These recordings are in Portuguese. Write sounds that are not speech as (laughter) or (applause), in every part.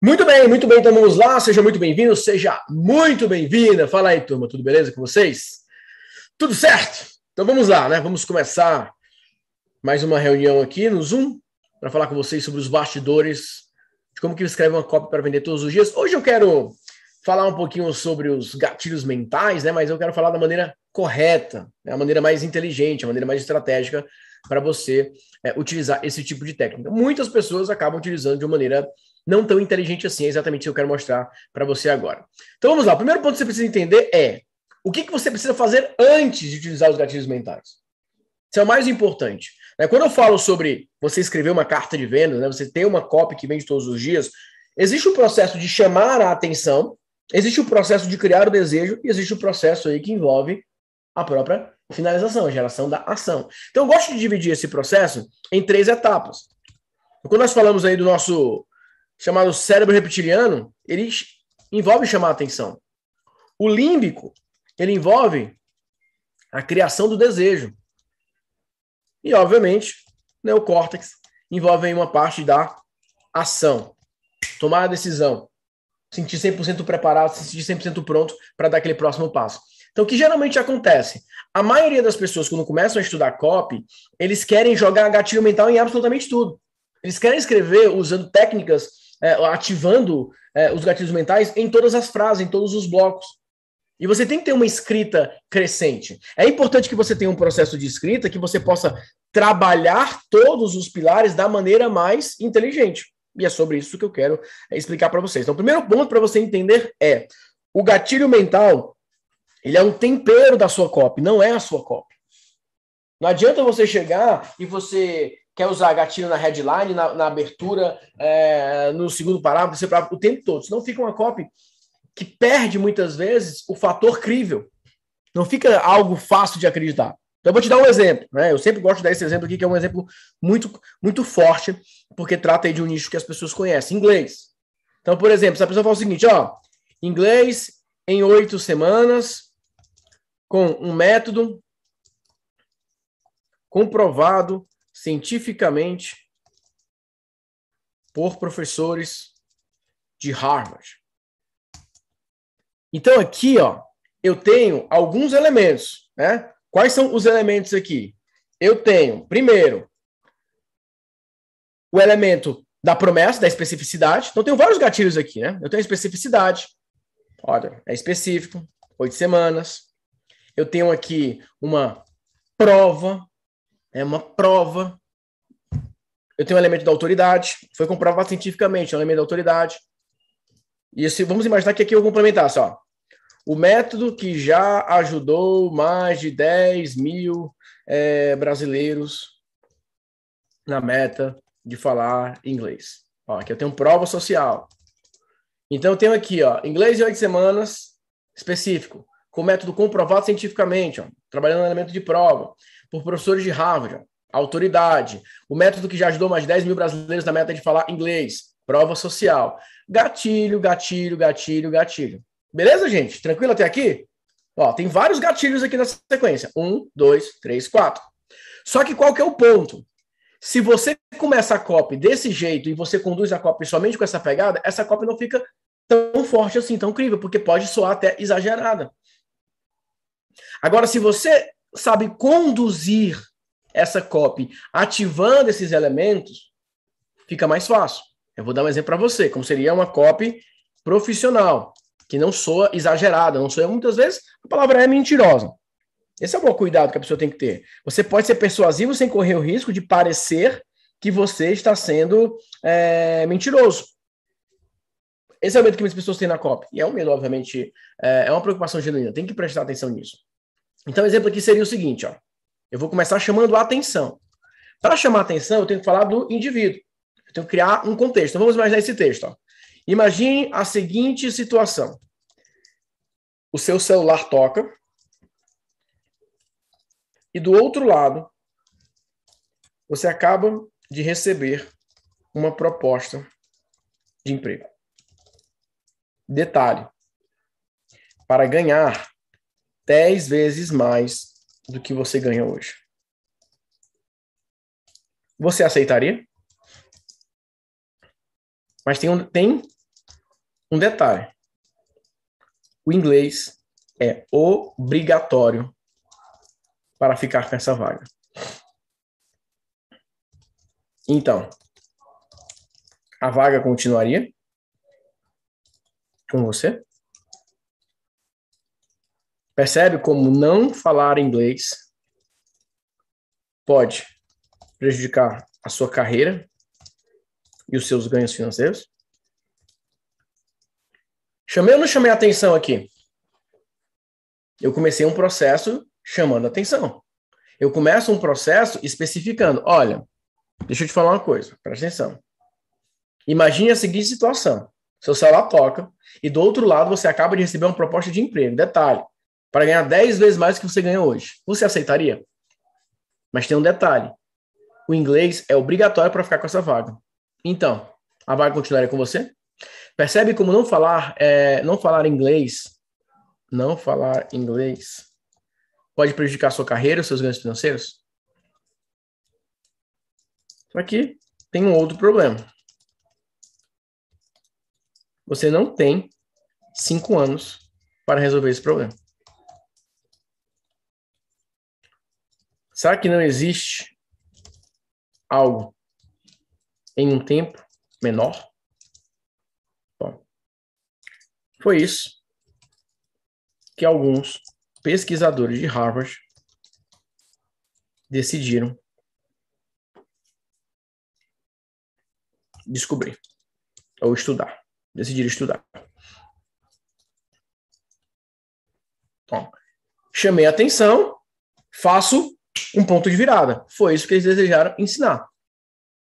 Muito bem, muito bem, então vamos lá. Seja muito bem-vindo, seja muito bem-vinda. Fala aí, turma, tudo beleza com vocês? Tudo certo? Então vamos lá, né? Vamos começar mais uma reunião aqui no Zoom para falar com vocês sobre os bastidores de como que escreve uma cópia para vender todos os dias. Hoje eu quero falar um pouquinho sobre os gatilhos mentais, né? Mas eu quero falar da maneira correta, né? a maneira mais inteligente, a maneira mais estratégica para você é, utilizar esse tipo de técnica. Muitas pessoas acabam utilizando de uma maneira não tão inteligente assim, é exatamente o que eu quero mostrar para você agora. Então vamos lá, o primeiro ponto que você precisa entender é o que, que você precisa fazer antes de utilizar os gatilhos mentais. Isso é o mais importante. Né? Quando eu falo sobre você escrever uma carta de venda, né, você ter uma copy que vende todos os dias, existe o processo de chamar a atenção, existe o processo de criar o desejo e existe o processo aí que envolve a própria finalização, a geração da ação. Então eu gosto de dividir esse processo em três etapas. Quando nós falamos aí do nosso chamado cérebro reptiliano, ele envolve chamar a atenção. O límbico, ele envolve a criação do desejo. E, obviamente, o neocórtex envolve uma parte da ação, tomar a decisão, sentir 100% preparado, se sentir 100% pronto para dar aquele próximo passo. Então, o que geralmente acontece? A maioria das pessoas, quando começam a estudar copy, eles querem jogar gatilho mental em absolutamente tudo. Eles querem escrever usando técnicas é, ativando é, os gatilhos mentais em todas as frases, em todos os blocos. E você tem que ter uma escrita crescente. É importante que você tenha um processo de escrita que você possa trabalhar todos os pilares da maneira mais inteligente. E é sobre isso que eu quero é, explicar para vocês. Então, o primeiro ponto para você entender é o gatilho mental, ele é um tempero da sua copy, não é a sua copy. Não adianta você chegar e você quer usar gatilho na headline, na, na abertura, é, no segundo parágrafo, o tempo todo. Senão fica uma copy que perde muitas vezes o fator crível. Não fica algo fácil de acreditar. Então, eu vou te dar um exemplo. Né? Eu sempre gosto de dar esse exemplo aqui, que é um exemplo muito, muito forte, porque trata de um nicho que as pessoas conhecem, inglês. Então, por exemplo, se a pessoa fala o seguinte, ó, inglês em oito semanas, com um método comprovado cientificamente por professores de Harvard. Então aqui, ó, eu tenho alguns elementos, né? Quais são os elementos aqui? Eu tenho, primeiro, o elemento da promessa, da especificidade. Então, tenho vários gatilhos aqui, né? Eu tenho especificidade. Olha, é específico, oito semanas. Eu tenho aqui uma prova, é uma prova. Eu tenho um elemento da autoridade, foi comprovado cientificamente, é um elemento da autoridade. E se, vamos imaginar que aqui eu complementar só. O método que já ajudou mais de 10 mil é, brasileiros na meta de falar inglês. Ó, aqui eu tenho prova social. Então eu tenho aqui, ó, inglês em oito semanas, específico, com método comprovado cientificamente, ó, trabalhando no elemento de prova por professores de Harvard, autoridade, o método que já ajudou mais de 10 mil brasileiros na meta de falar inglês, prova social. Gatilho, gatilho, gatilho, gatilho. Beleza, gente? Tranquilo até aqui? Ó, tem vários gatilhos aqui na sequência. Um, dois, três, quatro. Só que qual que é o ponto? Se você começa a copy desse jeito e você conduz a copy somente com essa pegada, essa copy não fica tão forte assim, tão incrível, porque pode soar até exagerada. Agora, se você sabe conduzir essa copy ativando esses elementos, fica mais fácil. Eu vou dar um exemplo para você, como seria uma copy profissional, que não soa exagerada, não soa muitas vezes, a palavra é mentirosa. Esse é o cuidado que a pessoa tem que ter. Você pode ser persuasivo sem correr o risco de parecer que você está sendo é, mentiroso. Esse é o medo que muitas pessoas têm na copy. E é um medo, obviamente, é, é uma preocupação genuína. Tem que prestar atenção nisso. Então, o exemplo aqui seria o seguinte, ó. Eu vou começar chamando a atenção. Para chamar a atenção, eu tenho que falar do indivíduo. Eu tenho que criar um contexto. Então, vamos imaginar esse texto. Ó. Imagine a seguinte situação. O seu celular toca e do outro lado você acaba de receber uma proposta de emprego. Detalhe: para ganhar 10 vezes mais do que você ganha hoje. Você aceitaria? Mas tem, um, tem Um detalhe: o inglês é obrigatório para ficar com essa vaga. Então, a vaga continuaria com você? Percebe como não falar inglês pode prejudicar a sua carreira e os seus ganhos financeiros? Chamei ou não chamei atenção aqui? Eu comecei um processo chamando atenção. Eu começo um processo especificando. Olha, deixa eu te falar uma coisa, presta atenção. Imagine a seguinte situação: seu celular toca e do outro lado você acaba de receber uma proposta de emprego. Detalhe: para ganhar 10 vezes mais do que você ganha hoje. Você aceitaria? Mas tem um detalhe: o inglês é obrigatório para ficar com essa vaga. Então, a vaga continuaria com você? Percebe como não falar, é, não falar inglês, não falar inglês pode prejudicar sua carreira, seus ganhos financeiros? Que tem um outro problema. Você não tem cinco anos para resolver esse problema. Será que não existe algo em um tempo menor? Bom, foi isso que alguns pesquisadores de Harvard decidiram descobrir ou estudar, decidiram estudar. Bom, chamei a atenção, faço um ponto de virada. Foi isso que eles desejaram ensinar,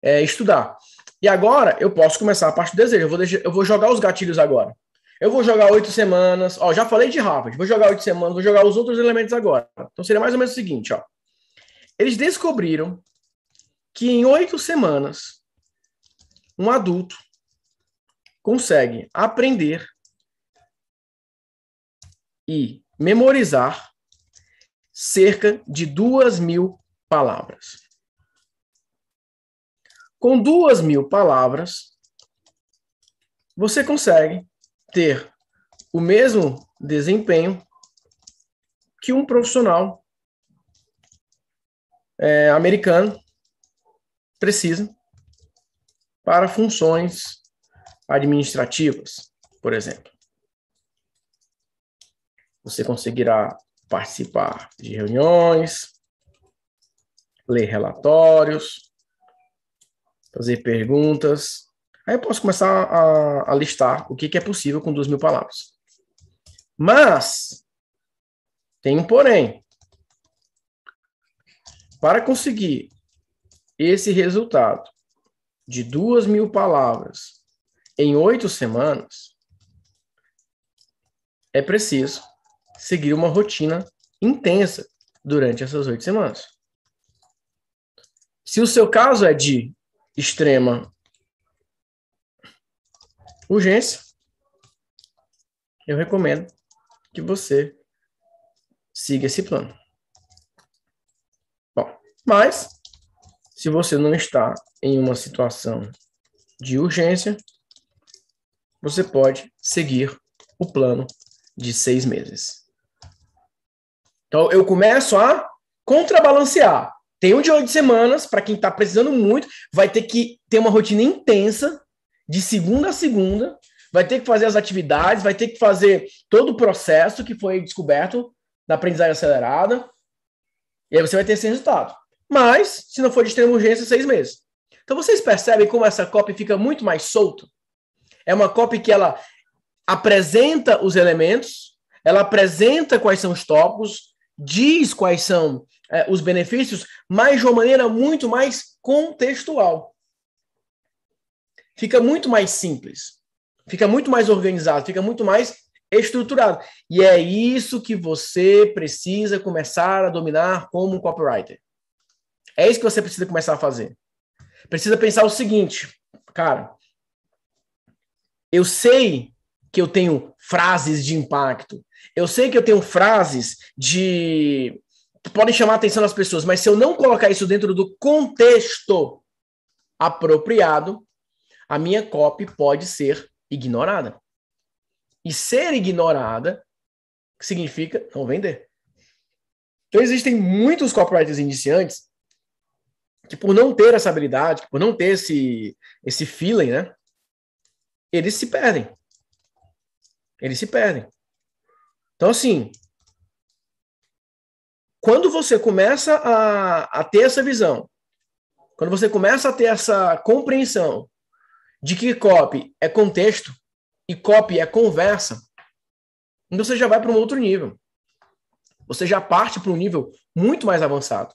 é, estudar. E agora eu posso começar a parte do desejo. Eu vou, deixar, eu vou jogar os gatilhos agora. Eu vou jogar oito semanas. Ó, já falei de Harvard. Vou jogar oito semanas. Vou jogar os outros elementos agora. Então seria mais ou menos o seguinte, ó. Eles descobriram que em oito semanas um adulto consegue aprender e memorizar cerca de duas mil palavras. Com duas mil palavras, você consegue ter o mesmo desempenho que um profissional é, americano precisa para funções administrativas, por exemplo. Você conseguirá participar de reuniões, ler relatórios, fazer perguntas. Aí eu posso começar a, a listar o que, que é possível com duas mil palavras. Mas, tem um porém. Para conseguir esse resultado de duas mil palavras em oito semanas, é preciso seguir uma rotina intensa durante essas oito semanas. Se o seu caso é de extrema urgência, eu recomendo que você siga esse plano. Bom, mas se você não está em uma situação de urgência, você pode seguir o plano de seis meses. Então, eu começo a contrabalancear. Tem um de oito semanas, para quem está precisando muito, vai ter que ter uma rotina intensa, de segunda a segunda, vai ter que fazer as atividades, vai ter que fazer todo o processo que foi descoberto da aprendizagem acelerada, e aí você vai ter esse resultado. Mas, se não for de extrema urgência, seis meses. Então, vocês percebem como essa copy fica muito mais solta? É uma copy que ela apresenta os elementos, ela apresenta quais são os tópicos, diz quais são é, os benefícios, mas de uma maneira muito mais contextual. Fica muito mais simples, fica muito mais organizado, fica muito mais estruturado. E é isso que você precisa começar a dominar como copywriter. É isso que você precisa começar a fazer. Precisa pensar o seguinte, cara. Eu sei que eu tenho frases de impacto. Eu sei que eu tenho frases de podem chamar a atenção das pessoas, mas se eu não colocar isso dentro do contexto apropriado, a minha copy pode ser ignorada. e ser ignorada significa não vender. Então existem muitos copywriters iniciantes que por não ter essa habilidade, por não ter esse, esse feeling, né? Eles se perdem. Eles se perdem. Então, assim, quando você começa a, a ter essa visão, quando você começa a ter essa compreensão de que copy é contexto e copy é conversa, então você já vai para um outro nível. Você já parte para um nível muito mais avançado.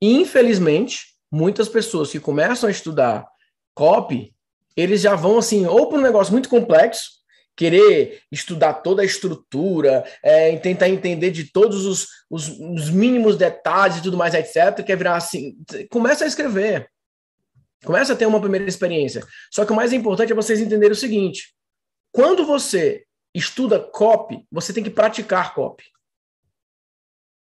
Infelizmente, muitas pessoas que começam a estudar copy, eles já vão assim, ou para um negócio muito complexo, querer estudar toda a estrutura, é, tentar entender de todos os, os, os, mínimos detalhes e tudo mais, etc., quer virar assim, começa a escrever. Começa a ter uma primeira experiência. Só que o mais importante é vocês entenderem o seguinte: quando você estuda copy, você tem que praticar copy.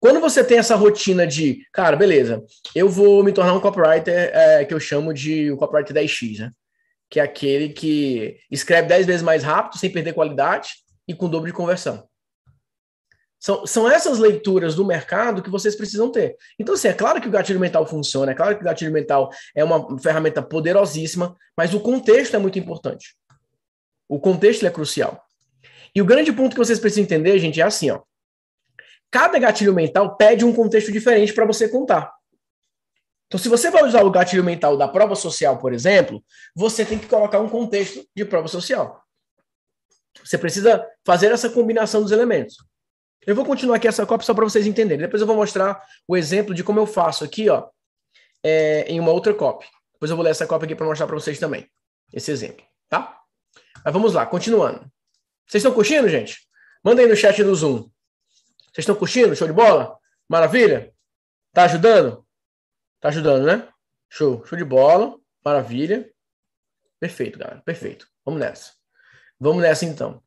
Quando você tem essa rotina de, cara, beleza, eu vou me tornar um copywriter é, que eu chamo de o copywriter 10x, né? Que é aquele que escreve 10 vezes mais rápido, sem perder qualidade e com dobro de conversão. São, são essas leituras do mercado que vocês precisam ter. Então, assim, é claro que o gatilho mental funciona, é claro que o gatilho mental é uma ferramenta poderosíssima, mas o contexto é muito importante. O contexto é crucial. E o grande ponto que vocês precisam entender, gente, é assim, ó cada gatilho mental pede um contexto diferente para você contar. Então, se você vai usar o gatilho mental da prova social, por exemplo, você tem que colocar um contexto de prova social. Você precisa fazer essa combinação dos elementos. Eu vou continuar aqui essa cópia só para vocês entenderem. Depois eu vou mostrar o exemplo de como eu faço aqui, ó, é, em uma outra cópia. Depois eu vou ler essa cópia aqui para mostrar para vocês também esse exemplo, tá? Mas vamos lá, continuando. Vocês estão curtindo, gente? Manda aí no chat do Zoom. Vocês estão curtindo? Show de bola? Maravilha? Tá ajudando? Tá ajudando, né? Show. Show de bola. Maravilha. Perfeito, galera. Perfeito. Vamos nessa. Vamos nessa, então.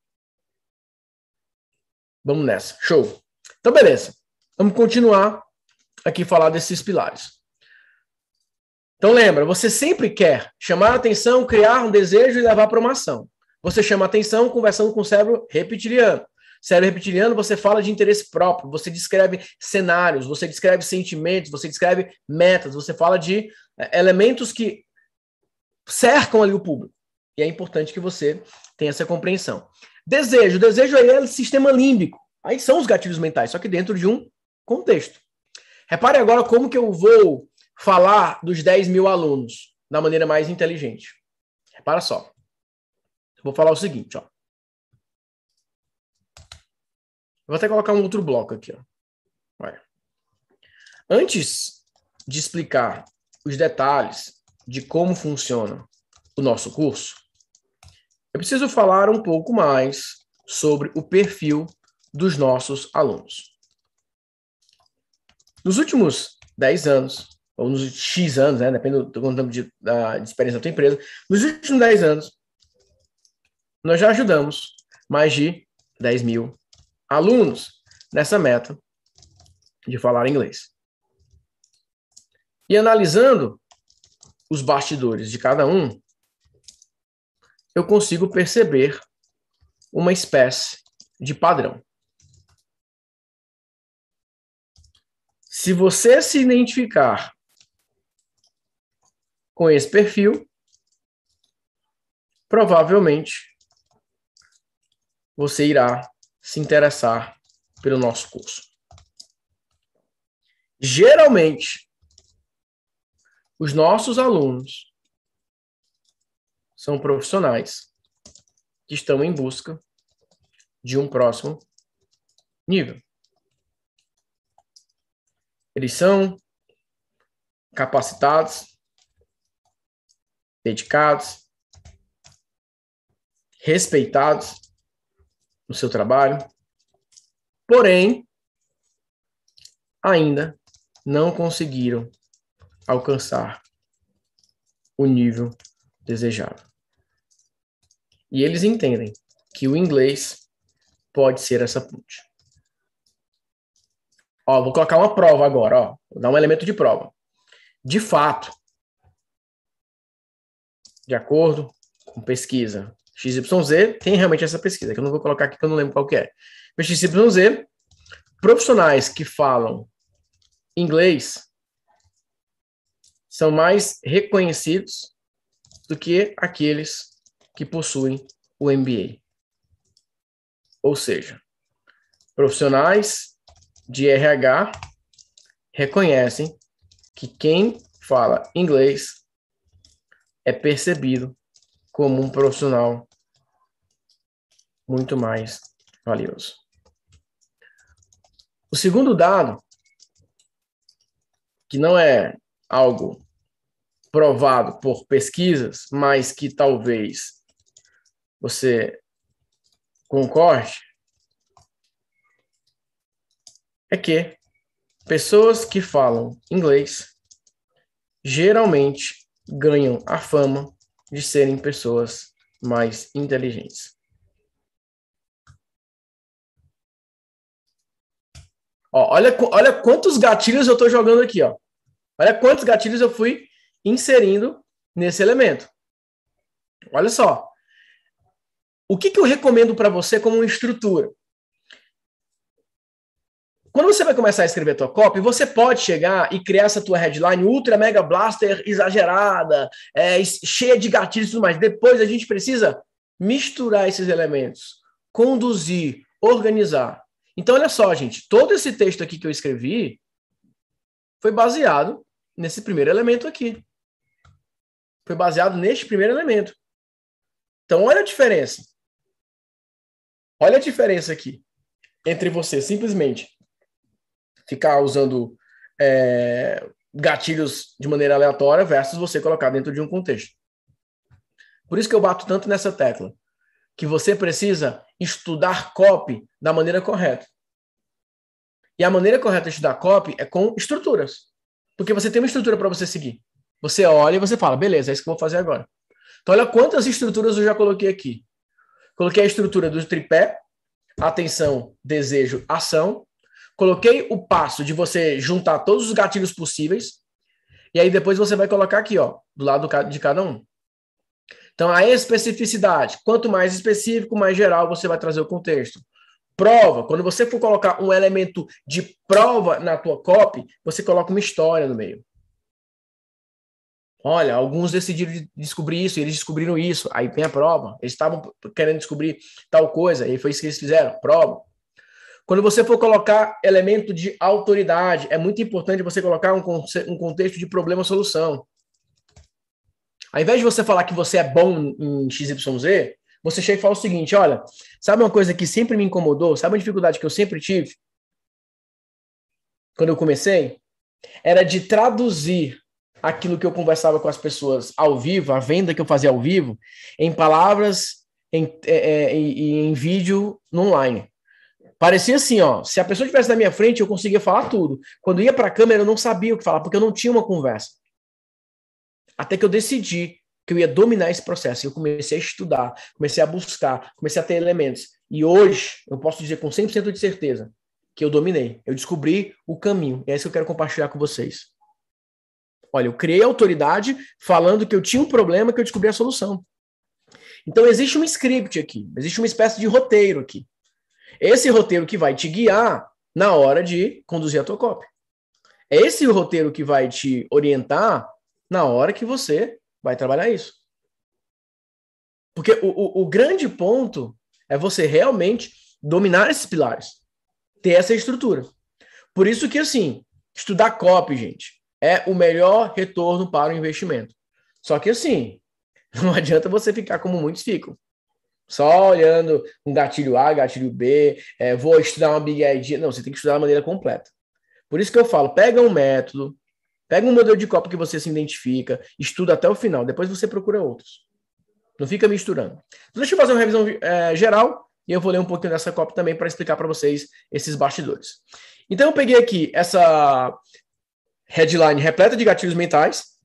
Vamos nessa. Show. Então, beleza. Vamos continuar aqui falar desses pilares. Então, lembra, você sempre quer chamar a atenção, criar um desejo e levar para uma ação. Você chama a atenção conversando com o cérebro reptiliano. Cérebro reptiliano, você fala de interesse próprio, você descreve cenários, você descreve sentimentos, você descreve metas, você fala de é, elementos que cercam ali o público. E é importante que você tenha essa compreensão. Desejo. Desejo aí é o sistema límbico. Aí são os gatilhos mentais, só que dentro de um contexto. Repare agora como que eu vou falar dos 10 mil alunos da maneira mais inteligente. Repara só. vou falar o seguinte, ó. Vou até colocar um outro bloco aqui. Ó. Olha. Antes de explicar os detalhes de como funciona o nosso curso, eu preciso falar um pouco mais sobre o perfil dos nossos alunos. Nos últimos 10 anos, ou nos X anos, né, depende do quanto de, da, de experiência da tua empresa, nos últimos 10 anos, nós já ajudamos mais de 10 mil alunos nessa meta de falar inglês. E analisando os bastidores de cada um, eu consigo perceber uma espécie de padrão. Se você se identificar com esse perfil, provavelmente você irá se interessar pelo nosso curso. Geralmente, os nossos alunos são profissionais que estão em busca de um próximo nível. Eles são capacitados, dedicados, respeitados no seu trabalho, porém, ainda não conseguiram alcançar o nível desejado. E eles entendem que o inglês pode ser essa ponte. Ó, vou colocar uma prova agora, ó. Vou dar um elemento de prova. De fato, de acordo com pesquisa XYZ tem realmente essa pesquisa, que eu não vou colocar aqui que eu não lembro qual que é. Mas XYZ, profissionais que falam inglês são mais reconhecidos do que aqueles que possuem o MBA. Ou seja, profissionais de RH reconhecem que quem fala inglês é percebido como um profissional muito mais valioso. O segundo dado, que não é algo provado por pesquisas, mas que talvez você concorde, é que pessoas que falam inglês geralmente ganham a fama de serem pessoas mais inteligentes. Ó, olha, olha quantos gatilhos eu estou jogando aqui, ó. Olha quantos gatilhos eu fui inserindo nesse elemento. Olha só. O que, que eu recomendo para você como estrutura? Quando você vai começar a escrever tua copy, você pode chegar e criar essa tua headline ultra mega blaster exagerada, é, cheia de gatilhos e tudo mais. Depois a gente precisa misturar esses elementos, conduzir, organizar. Então, olha só, gente, todo esse texto aqui que eu escrevi foi baseado nesse primeiro elemento aqui. Foi baseado neste primeiro elemento. Então, olha a diferença. Olha a diferença aqui entre você simplesmente ficar usando é, gatilhos de maneira aleatória versus você colocar dentro de um contexto. Por isso que eu bato tanto nessa tecla, que você precisa estudar copy da maneira correta. E a maneira correta de estudar copy é com estruturas. Porque você tem uma estrutura para você seguir. Você olha e você fala, beleza, é isso que eu vou fazer agora. Então, olha quantas estruturas eu já coloquei aqui. Coloquei a estrutura do tripé, atenção, desejo, ação. Coloquei o passo de você juntar todos os gatilhos possíveis. E aí depois você vai colocar aqui, ó, do lado de cada um. Então, a especificidade. Quanto mais específico, mais geral você vai trazer o contexto. Prova. Quando você for colocar um elemento de prova na tua copy, você coloca uma história no meio. Olha, alguns decidiram descobrir isso, eles descobriram isso, aí vem a prova. Eles estavam querendo descobrir tal coisa, e foi isso que eles fizeram, prova. Quando você for colocar elemento de autoridade, é muito importante você colocar um, um contexto de problema-solução. Ao invés de você falar que você é bom em XYZ, você chega e fala o seguinte: olha, sabe uma coisa que sempre me incomodou? Sabe uma dificuldade que eu sempre tive? Quando eu comecei? Era de traduzir aquilo que eu conversava com as pessoas ao vivo, a venda que eu fazia ao vivo, em palavras em, é, é em, em vídeo no online. Parecia assim, ó. Se a pessoa estivesse na minha frente, eu conseguia falar tudo. Quando ia para a câmera, eu não sabia o que falar, porque eu não tinha uma conversa. Até que eu decidi que eu ia dominar esse processo. Eu comecei a estudar, comecei a buscar, comecei a ter elementos. E hoje, eu posso dizer com 100% de certeza que eu dominei. Eu descobri o caminho. E é isso que eu quero compartilhar com vocês. Olha, eu criei autoridade falando que eu tinha um problema que eu descobri a solução. Então, existe um script aqui, existe uma espécie de roteiro aqui. Esse roteiro que vai te guiar na hora de conduzir a tua cópia. É esse o roteiro que vai te orientar na hora que você vai trabalhar isso. Porque o, o, o grande ponto é você realmente dominar esses pilares, ter essa estrutura. Por isso que, assim, estudar copy, gente, é o melhor retorno para o investimento. Só que, assim, (laughs) não adianta você ficar como muitos ficam. Só olhando um gatilho A, gatilho B, é, vou estudar uma Big Idea. Não, você tem que estudar de maneira completa. Por isso que eu falo, pega um método, Pega um modelo de copo que você se identifica, estuda até o final, depois você procura outros. Não fica misturando. Então, deixa eu fazer uma revisão é, geral e eu vou ler um pouquinho dessa copa também para explicar para vocês esses bastidores. Então, eu peguei aqui essa headline repleta de gatilhos mentais.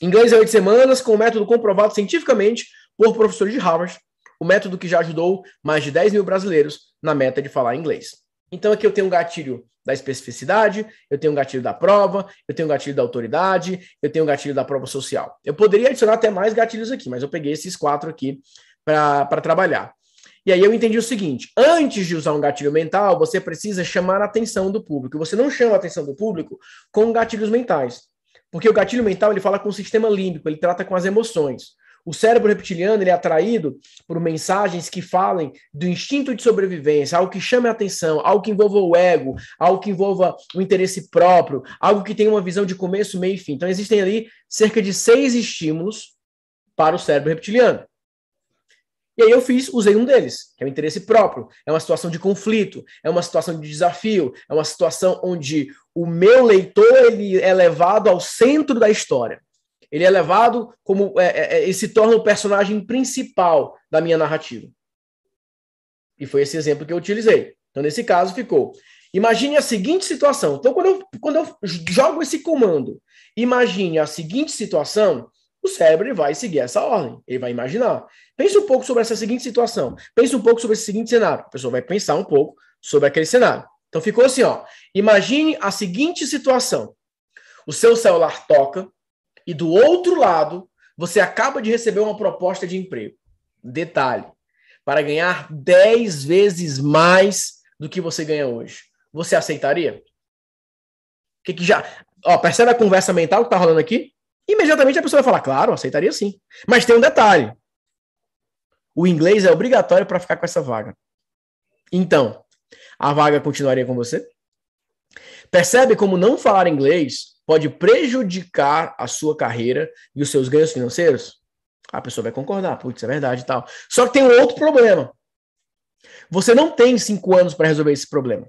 Inglês em oito semanas, com método comprovado cientificamente por professores de Harvard, o método que já ajudou mais de 10 mil brasileiros na meta de falar inglês. Então, aqui eu tenho um gatilho da especificidade, eu tenho um gatilho da prova, eu tenho um gatilho da autoridade, eu tenho um gatilho da prova social. Eu poderia adicionar até mais gatilhos aqui, mas eu peguei esses quatro aqui para trabalhar. E aí eu entendi o seguinte: antes de usar um gatilho mental, você precisa chamar a atenção do público. Você não chama a atenção do público com gatilhos mentais. Porque o gatilho mental ele fala com o sistema límbico, ele trata com as emoções. O cérebro reptiliano ele é atraído por mensagens que falem do instinto de sobrevivência, algo que chame a atenção, algo que envolva o ego, algo que envolva o interesse próprio, algo que tenha uma visão de começo, meio e fim. Então existem ali cerca de seis estímulos para o cérebro reptiliano. E aí eu fiz, usei um deles, que é o interesse próprio. É uma situação de conflito, é uma situação de desafio, é uma situação onde o meu leitor ele é levado ao centro da história. Ele é levado como é, é, é, ele se torna o personagem principal da minha narrativa. E foi esse exemplo que eu utilizei. Então, nesse caso, ficou. Imagine a seguinte situação. Então, quando eu, quando eu jogo esse comando, imagine a seguinte situação, o cérebro vai seguir essa ordem. Ele vai imaginar. Pense um pouco sobre essa seguinte situação. Pense um pouco sobre esse seguinte cenário. A pessoa vai pensar um pouco sobre aquele cenário. Então ficou assim, ó. Imagine a seguinte situação. O seu celular toca e do outro lado você acaba de receber uma proposta de emprego. Detalhe: para ganhar 10 vezes mais do que você ganha hoje. Você aceitaria? Que que já, ó, percebe a conversa mental que tá rolando aqui? Imediatamente a pessoa vai falar, claro, aceitaria sim. Mas tem um detalhe. O inglês é obrigatório para ficar com essa vaga. Então, a vaga continuaria com você? Percebe como não falar inglês pode prejudicar a sua carreira e os seus ganhos financeiros? A pessoa vai concordar, putz, é verdade e tal. Só que tem um outro problema. Você não tem cinco anos para resolver esse problema.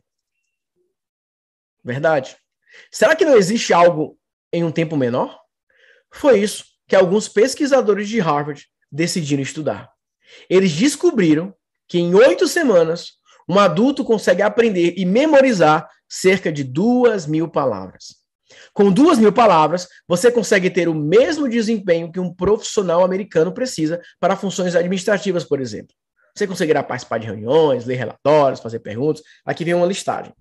Verdade. Será que não existe algo em um tempo menor? Foi isso que alguns pesquisadores de Harvard decidiram estudar. Eles descobriram que em oito semanas, um adulto consegue aprender e memorizar cerca de duas mil palavras. Com duas mil palavras, você consegue ter o mesmo desempenho que um profissional americano precisa para funções administrativas, por exemplo. Você conseguirá participar de reuniões, ler relatórios, fazer perguntas. Aqui vem uma listagem.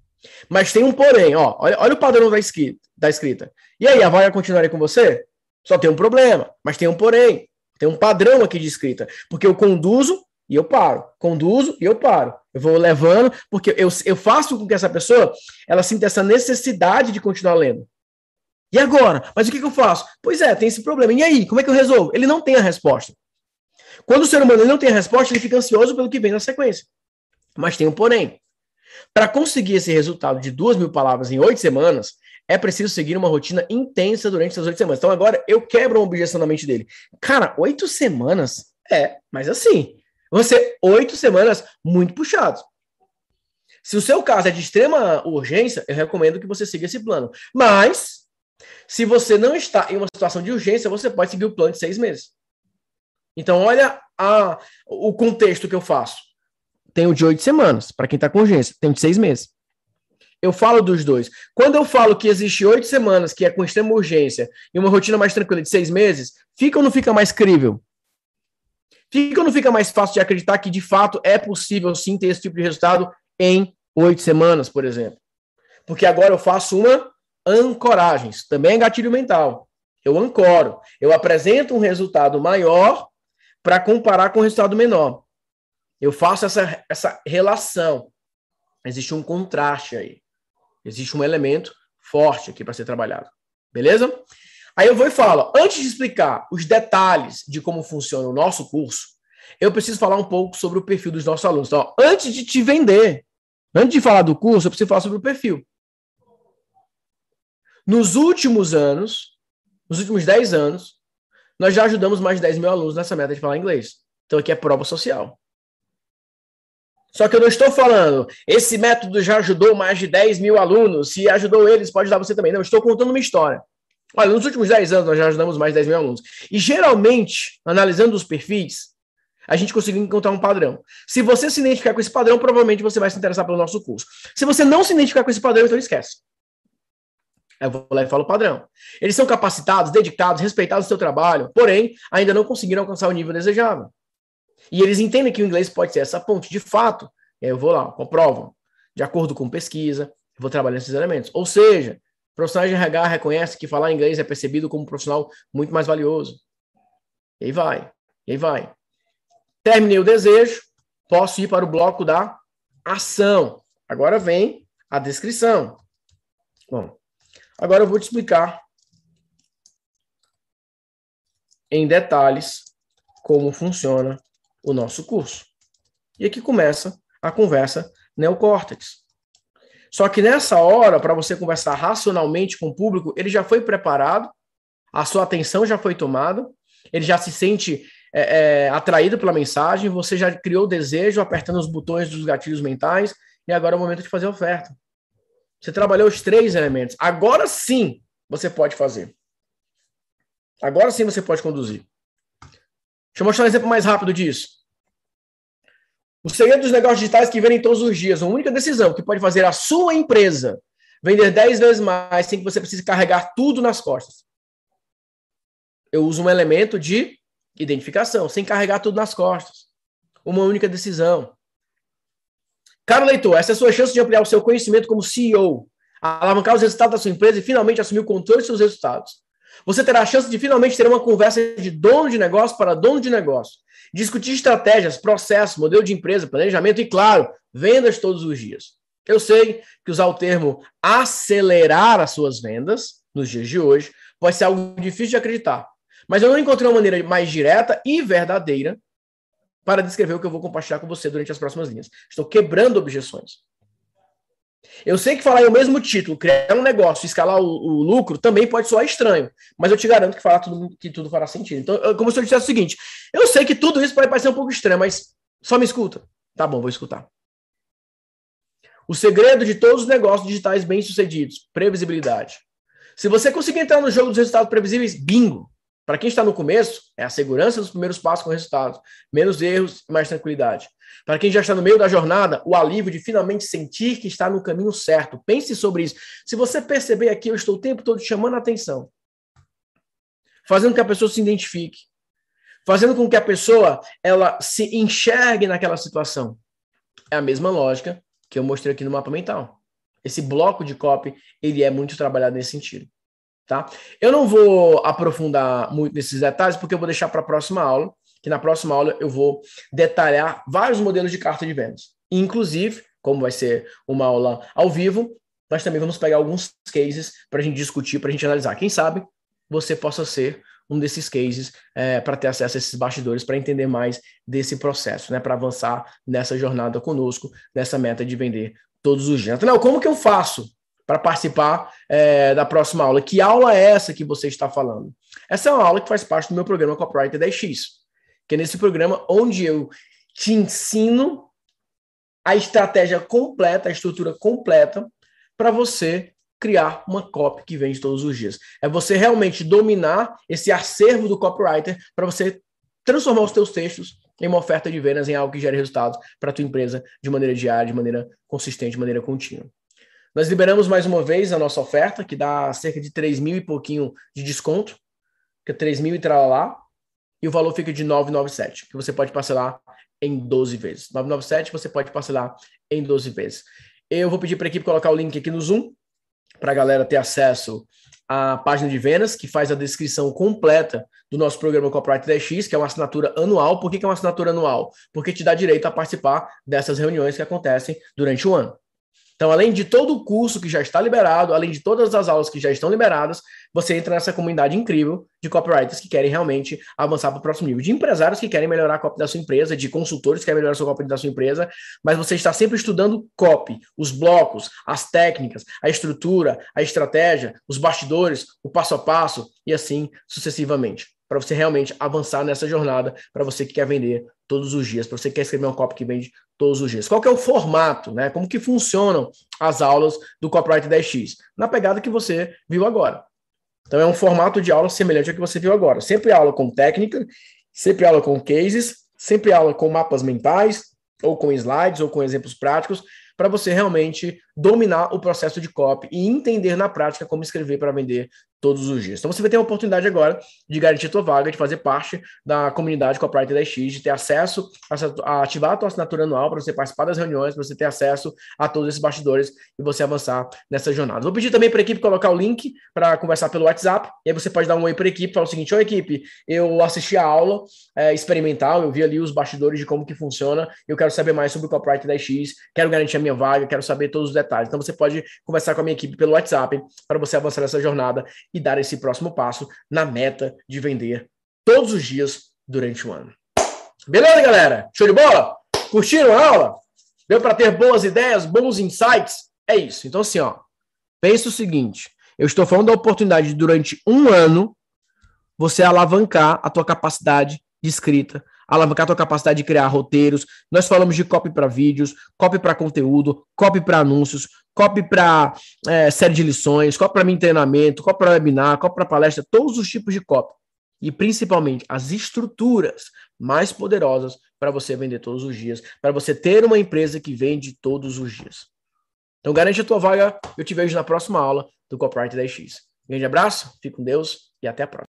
Mas tem um porém, ó. Olha, olha o padrão da escrita, da escrita. E aí, a vaga continuaria com você? Só tem um problema, mas tem um porém. Tem um padrão aqui de escrita. Porque eu conduzo e eu paro. Conduzo e eu paro. Eu vou levando, porque eu, eu faço com que essa pessoa ela sinta essa necessidade de continuar lendo. E agora? Mas o que, que eu faço? Pois é, tem esse problema. E aí, como é que eu resolvo? Ele não tem a resposta. Quando o ser humano não tem a resposta, ele fica ansioso pelo que vem na sequência. Mas tem um porém. Para conseguir esse resultado de duas mil palavras em oito semanas, é preciso seguir uma rotina intensa durante essas oito semanas. Então agora eu quebro uma objeção na mente dele. Cara, oito semanas? É, mas assim, você oito semanas muito puxados. Se o seu caso é de extrema urgência, eu recomendo que você siga esse plano. Mas, se você não está em uma situação de urgência, você pode seguir o plano de seis meses. Então, olha a, o contexto que eu faço. Tenho de oito semanas, para quem está com urgência. Tenho de seis meses. Eu falo dos dois. Quando eu falo que existe oito semanas, que é com extrema urgência, e uma rotina mais tranquila de seis meses, fica ou não fica mais crível? Fica ou não fica mais fácil de acreditar que, de fato, é possível sim ter esse tipo de resultado em oito semanas, por exemplo? Porque agora eu faço uma ancoragem. Isso também é gatilho mental. Eu ancoro. Eu apresento um resultado maior para comparar com um resultado menor. Eu faço essa, essa relação. Existe um contraste aí. Existe um elemento forte aqui para ser trabalhado. Beleza? Aí eu vou e falo, antes de explicar os detalhes de como funciona o nosso curso, eu preciso falar um pouco sobre o perfil dos nossos alunos. Então, antes de te vender, antes de falar do curso, eu preciso falar sobre o perfil. Nos últimos anos, nos últimos 10 anos, nós já ajudamos mais de 10 mil alunos nessa meta de falar inglês. Então aqui é prova social. Só que eu não estou falando, esse método já ajudou mais de 10 mil alunos, se ajudou eles, pode ajudar você também. Não, estou contando uma história. Olha, nos últimos 10 anos nós já ajudamos mais de 10 mil alunos. E geralmente, analisando os perfis, a gente conseguiu encontrar um padrão. Se você se identificar com esse padrão, provavelmente você vai se interessar pelo nosso curso. Se você não se identificar com esse padrão, então esquece. Eu vou lá e falo padrão. Eles são capacitados, dedicados, respeitados no seu trabalho, porém, ainda não conseguiram alcançar o nível desejável. E eles entendem que o inglês pode ser essa ponte, de fato. eu vou lá, comprovam. De acordo com pesquisa, vou trabalhando esses elementos. Ou seja, profissionais de RH reconhece que falar inglês é percebido como um profissional muito mais valioso. E aí vai, e aí vai. Terminei o desejo, posso ir para o bloco da ação. Agora vem a descrição. Bom, agora eu vou te explicar em detalhes como funciona o nosso curso. E aqui começa a conversa neocórtex. Só que nessa hora, para você conversar racionalmente com o público, ele já foi preparado, a sua atenção já foi tomada, ele já se sente é, é, atraído pela mensagem, você já criou o desejo, apertando os botões dos gatilhos mentais, e agora é o momento de fazer a oferta. Você trabalhou os três elementos. Agora sim você pode fazer. Agora sim você pode conduzir. Deixa eu mostrar um exemplo mais rápido disso. O segredo dos negócios digitais que vendem todos os dias, a única decisão que pode fazer a sua empresa vender 10 vezes mais sem que você precise carregar tudo nas costas. Eu uso um elemento de identificação, sem carregar tudo nas costas. Uma única decisão. Caro leitor, essa é a sua chance de ampliar o seu conhecimento como CEO, alavancar os resultados da sua empresa e finalmente assumir o controle dos seus resultados. Você terá a chance de finalmente ter uma conversa de dono de negócio para dono de negócio Discutir estratégias, processos, modelo de empresa, planejamento e, claro, vendas todos os dias. Eu sei que usar o termo acelerar as suas vendas nos dias de hoje pode ser algo difícil de acreditar. Mas eu não encontrei uma maneira mais direta e verdadeira para descrever o que eu vou compartilhar com você durante as próximas linhas. Estou quebrando objeções. Eu sei que falar o mesmo título, criar um negócio, escalar o, o, lucro, também pode soar estranho, mas eu te garanto que, falar tudo, que tudo fará sentido. Então, como se eu dissesse o seguinte: eu sei que tudo isso pode parecer um pouco estranho, mas só me escuta. Tá bom, vou escutar. O segredo de todos os negócios digitais bem-sucedidos: previsibilidade. Se você conseguir entrar no jogo dos resultados previsíveis, bingo. Para quem está no começo, é a segurança dos primeiros passos com resultados, menos erros mais tranquilidade. Para quem já está no meio da jornada, o alívio de finalmente sentir que está no caminho certo. Pense sobre isso. Se você perceber aqui, eu estou o tempo todo chamando a atenção, fazendo com que a pessoa se identifique, fazendo com que a pessoa ela se enxergue naquela situação. É a mesma lógica que eu mostrei aqui no mapa mental. Esse bloco de copy, ele é muito trabalhado nesse sentido. Tá? Eu não vou aprofundar muito nesses detalhes, porque eu vou deixar para a próxima aula que na próxima aula eu vou detalhar vários modelos de carta de vendas. Inclusive, como vai ser uma aula ao vivo, nós também vamos pegar alguns cases para a gente discutir, para a gente analisar. Quem sabe você possa ser um desses cases é, para ter acesso a esses bastidores, para entender mais desse processo, né, para avançar nessa jornada conosco, nessa meta de vender todos os dias. Não, como que eu faço para participar é, da próxima aula? Que aula é essa que você está falando? Essa é uma aula que faz parte do meu programa Copywriter 10X que é nesse programa onde eu te ensino a estratégia completa, a estrutura completa para você criar uma copy que vende todos os dias. É você realmente dominar esse acervo do copywriter para você transformar os teus textos em uma oferta de vendas, em algo que gere resultados para a tua empresa de maneira diária, de maneira consistente, de maneira contínua. Nós liberamos mais uma vez a nossa oferta, que dá cerca de 3 mil e pouquinho de desconto, que é 3 mil e lá e o valor fica de 997, que você pode parcelar em 12 vezes. 997 você pode parcelar em 12 vezes. Eu vou pedir para a equipe colocar o link aqui no Zoom para a galera ter acesso à página de vendas, que faz a descrição completa do nosso programa Copyright 10X, que é uma assinatura anual. Por que, que é uma assinatura anual? Porque te dá direito a participar dessas reuniões que acontecem durante o ano. Então, além de todo o curso que já está liberado, além de todas as aulas que já estão liberadas, você entra nessa comunidade incrível de copywriters que querem realmente avançar para o próximo nível, de empresários que querem melhorar a copy da sua empresa, de consultores que querem melhorar a sua copy da sua empresa, mas você está sempre estudando copy, os blocos, as técnicas, a estrutura, a estratégia, os bastidores, o passo a passo e assim sucessivamente para você realmente avançar nessa jornada, para você que quer vender todos os dias, para você que quer escrever um copy que vende todos os dias. Qual que é o formato, né? Como que funcionam as aulas do Copyright 10X? Na pegada que você viu agora. Então é um formato de aula semelhante ao que você viu agora. Sempre aula com técnica, sempre aula com cases, sempre aula com mapas mentais, ou com slides, ou com exemplos práticos, para você realmente dominar o processo de copy e entender na prática como escrever para vender todos os dias. Então você vai ter a oportunidade agora de garantir tua vaga, de fazer parte da comunidade Copyright 10X, de ter acesso a, ativar a tua assinatura anual para você participar das reuniões, para você ter acesso a todos esses bastidores e você avançar nessa jornada. Vou pedir também para a equipe colocar o link para conversar pelo WhatsApp, e aí você pode dar um oi para a equipe, falar o seguinte, oi equipe, eu assisti a aula é, experimental, eu vi ali os bastidores de como que funciona, eu quero saber mais sobre o Copyright 10X, quero garantir a minha vaga, quero saber todos os detalhes. Então você pode conversar com a minha equipe pelo WhatsApp para você avançar nessa jornada e dar esse próximo passo na meta de vender todos os dias durante o ano. Beleza, galera? Show de bola? Curtiram a aula? Deu para ter boas ideias, bons insights? É isso. Então, assim, ó, pensa o seguinte: eu estou falando da oportunidade de, durante um ano você alavancar a tua capacidade de escrita, alavancar a tua capacidade de criar roteiros. Nós falamos de copy para vídeos, copy para conteúdo, copy para anúncios, copy para é, série de lições, copy para mim treinamento, copy para webinar, copy para palestra, todos os tipos de copy. E principalmente as estruturas mais poderosas para você vender todos os dias, para você ter uma empresa que vende todos os dias. Então garante a tua vaga, eu te vejo na próxima aula do Copyright 10X. Grande abraço, fique com Deus e até a próxima.